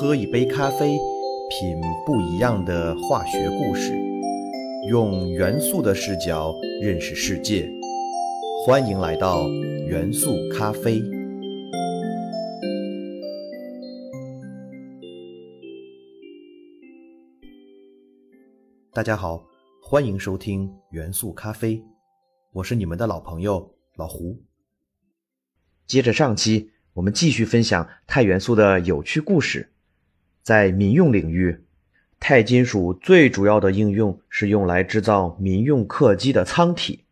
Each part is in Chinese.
喝一杯咖啡，品不一样的化学故事，用元素的视角认识世界。欢迎来到元素咖啡。大家好，欢迎收听元素咖啡，我是你们的老朋友老胡。接着上期，我们继续分享钛元素的有趣故事。在民用领域，钛金属最主要的应用是用来制造民用客机的舱体。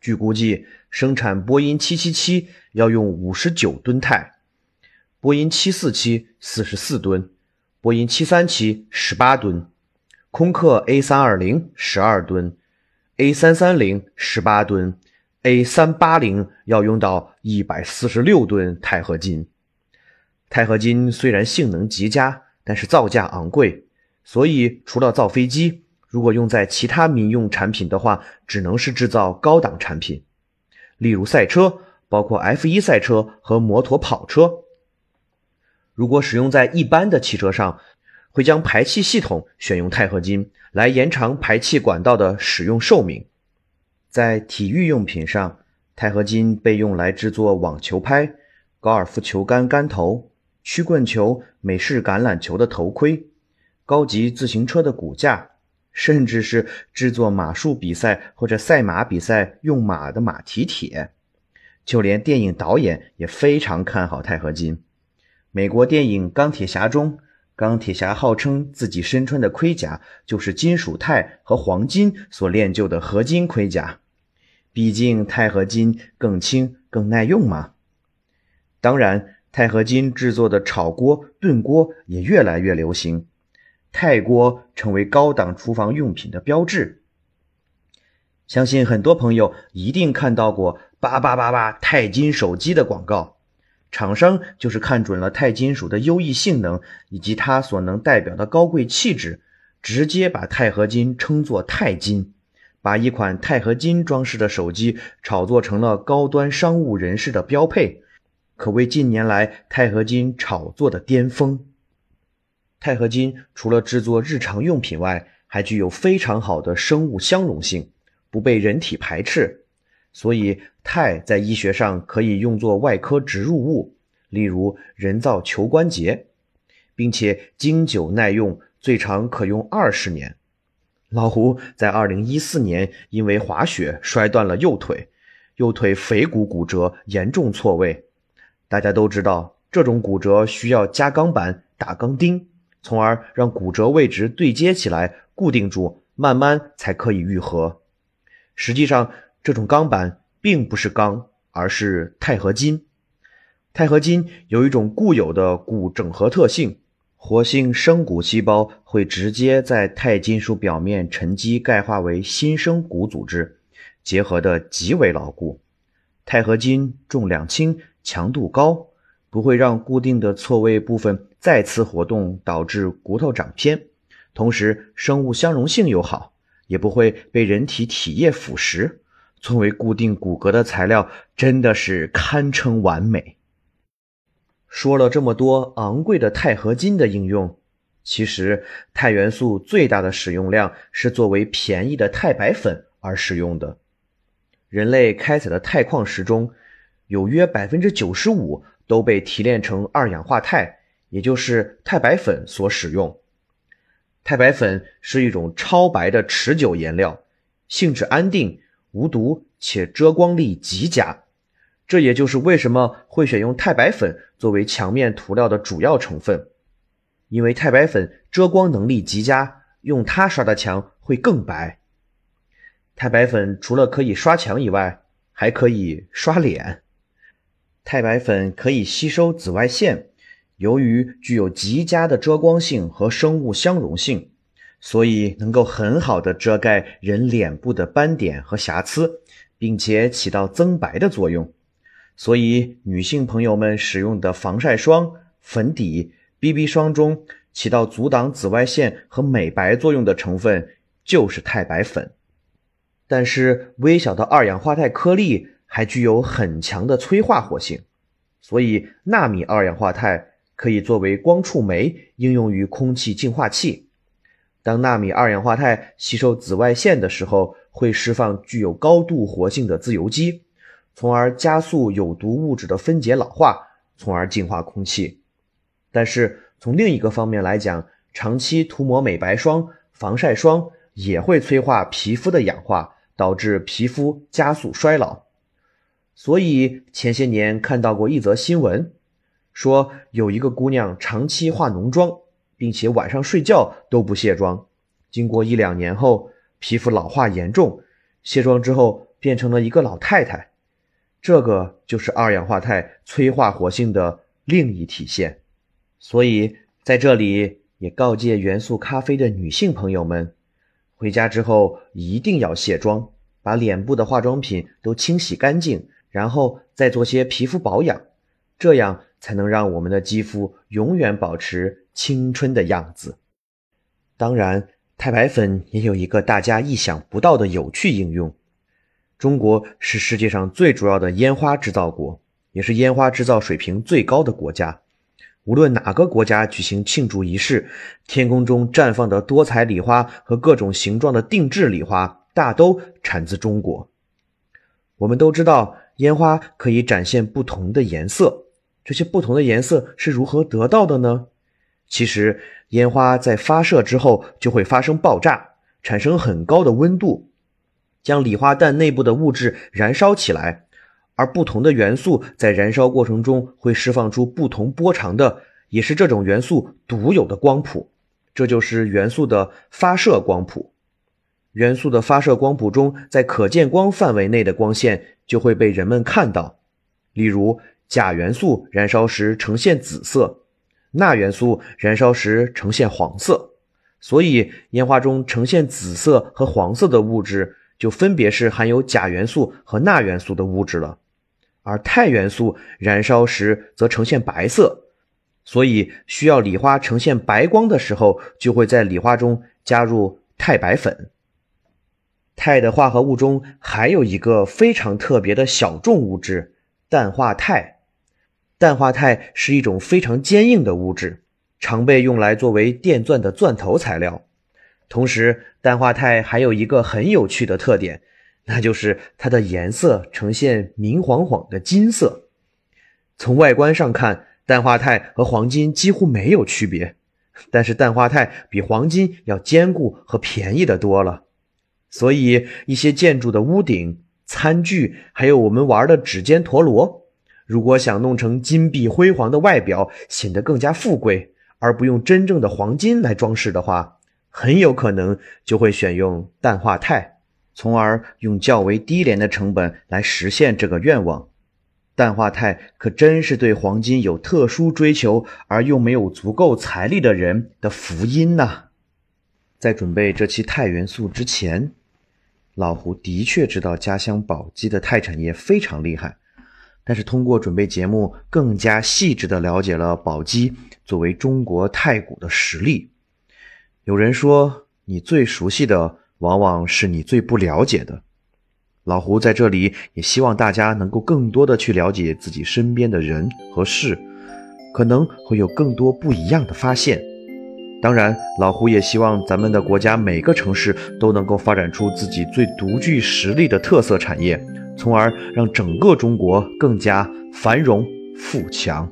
据估计，生产波音777要用59吨钛，波音747 44吨，波音737 18吨，空客 A320 12吨，A330 18吨，A380 要用到146吨钛合金。钛合金虽然性能极佳，但是造价昂贵，所以除了造飞机，如果用在其他民用产品的话，只能是制造高档产品，例如赛车，包括 F1 赛车和摩托跑车。如果使用在一般的汽车上，会将排气系统选用钛合金来延长排气管道的使用寿命。在体育用品上，钛合金被用来制作网球拍、高尔夫球杆杆头。曲棍球、美式橄榄球的头盔、高级自行车的骨架，甚至是制作马术比赛或者赛马比赛用马的马蹄铁，就连电影导演也非常看好钛合金。美国电影《钢铁侠》中，钢铁侠号称自己身穿的盔甲就是金属钛和黄金所炼就的合金盔甲，毕竟钛合金更轻、更耐用嘛。当然。钛合金制作的炒锅、炖锅也越来越流行，钛锅成为高档厨房用品的标志。相信很多朋友一定看到过“八八八八钛金手机”的广告，厂商就是看准了钛金属的优异性能以及它所能代表的高贵气质，直接把钛合金称作“钛金”，把一款钛合金装饰的手机炒作成了高端商务人士的标配。可谓近年来钛合金炒作的巅峰。钛合金除了制作日常用品外，还具有非常好的生物相容性，不被人体排斥，所以钛在医学上可以用作外科植入物，例如人造球关节，并且经久耐用，最长可用二十年。老胡在二零一四年因为滑雪摔断了右腿，右腿腓骨骨折，严重错位。大家都知道，这种骨折需要加钢板、打钢钉，从而让骨折位置对接起来，固定住，慢慢才可以愈合。实际上，这种钢板并不是钢，而是钛合金。钛合金有一种固有的骨整合特性，活性生骨细胞会直接在钛金属表面沉积钙化为新生骨组织，结合的极为牢固。钛合金重量轻。强度高，不会让固定的错位部分再次活动，导致骨头长偏。同时，生物相容性又好，也不会被人体体液腐蚀。作为固定骨骼的材料，真的是堪称完美。说了这么多昂贵的钛合金的应用，其实钛元素最大的使用量是作为便宜的钛白粉而使用的。人类开采的钛矿石中。有约百分之九十五都被提炼成二氧化钛，也就是钛白粉所使用。钛白粉是一种超白的持久颜料，性质安定、无毒且遮光力极佳。这也就是为什么会选用钛白粉作为墙面涂料的主要成分，因为钛白粉遮光能力极佳，用它刷的墙会更白。钛白粉除了可以刷墙以外，还可以刷脸。钛白粉可以吸收紫外线，由于具有极佳的遮光性和生物相容性，所以能够很好的遮盖人脸部的斑点和瑕疵，并且起到增白的作用。所以女性朋友们使用的防晒霜、粉底、BB 霜中起到阻挡紫外线和美白作用的成分就是钛白粉。但是微小的二氧化钛颗粒。还具有很强的催化活性，所以纳米二氧化钛可以作为光触媒应用于空气净化器。当纳米二氧化钛吸收紫外线的时候，会释放具有高度活性的自由基，从而加速有毒物质的分解老化，从而净化空气。但是从另一个方面来讲，长期涂抹美白霜、防晒霜也会催化皮肤的氧化，导致皮肤加速衰老。所以前些年看到过一则新闻，说有一个姑娘长期化浓妆，并且晚上睡觉都不卸妆，经过一两年后，皮肤老化严重，卸妆之后变成了一个老太太。这个就是二氧化钛催化活性的另一体现。所以在这里也告诫元素咖啡的女性朋友们，回家之后一定要卸妆，把脸部的化妆品都清洗干净。然后再做些皮肤保养，这样才能让我们的肌肤永远保持青春的样子。当然，太白粉也有一个大家意想不到的有趣应用。中国是世界上最主要的烟花制造国，也是烟花制造水平最高的国家。无论哪个国家举行庆祝仪式，天空中绽放的多彩礼花和各种形状的定制礼花，大都产自中国。我们都知道。烟花可以展现不同的颜色，这些不同的颜色是如何得到的呢？其实，烟花在发射之后就会发生爆炸，产生很高的温度，将礼花弹内部的物质燃烧起来，而不同的元素在燃烧过程中会释放出不同波长的，也是这种元素独有的光谱，这就是元素的发射光谱。元素的发射光谱中，在可见光范围内的光线就会被人们看到。例如，钾元素燃烧时呈现紫色，钠元素燃烧时呈现黄色。所以，烟花中呈现紫色和黄色的物质，就分别是含有钾元素和钠元素的物质了。而钛元素燃烧时则呈现白色，所以需要礼花呈现白光的时候，就会在礼花中加入钛白粉。钛的化合物中还有一个非常特别的小众物质——氮化钛。氮化钛是一种非常坚硬的物质，常被用来作为电钻的钻头材料。同时，氮化钛还有一个很有趣的特点，那就是它的颜色呈现明晃晃的金色。从外观上看，氮化钛和黄金几乎没有区别，但是氮化钛比黄金要坚固和便宜的多了。所以，一些建筑的屋顶、餐具，还有我们玩的指尖陀螺，如果想弄成金碧辉煌的外表，显得更加富贵，而不用真正的黄金来装饰的话，很有可能就会选用氮化钛，从而用较为低廉的成本来实现这个愿望。氮化钛可真是对黄金有特殊追求而又没有足够财力的人的福音呐！在准备这期钛元素之前。老胡的确知道家乡宝鸡的钛产业非常厉害，但是通过准备节目，更加细致地了解了宝鸡作为中国太古的实力。有人说，你最熟悉的，往往是你最不了解的。老胡在这里也希望大家能够更多的去了解自己身边的人和事，可能会有更多不一样的发现。当然，老胡也希望咱们的国家每个城市都能够发展出自己最独具实力的特色产业，从而让整个中国更加繁荣富强。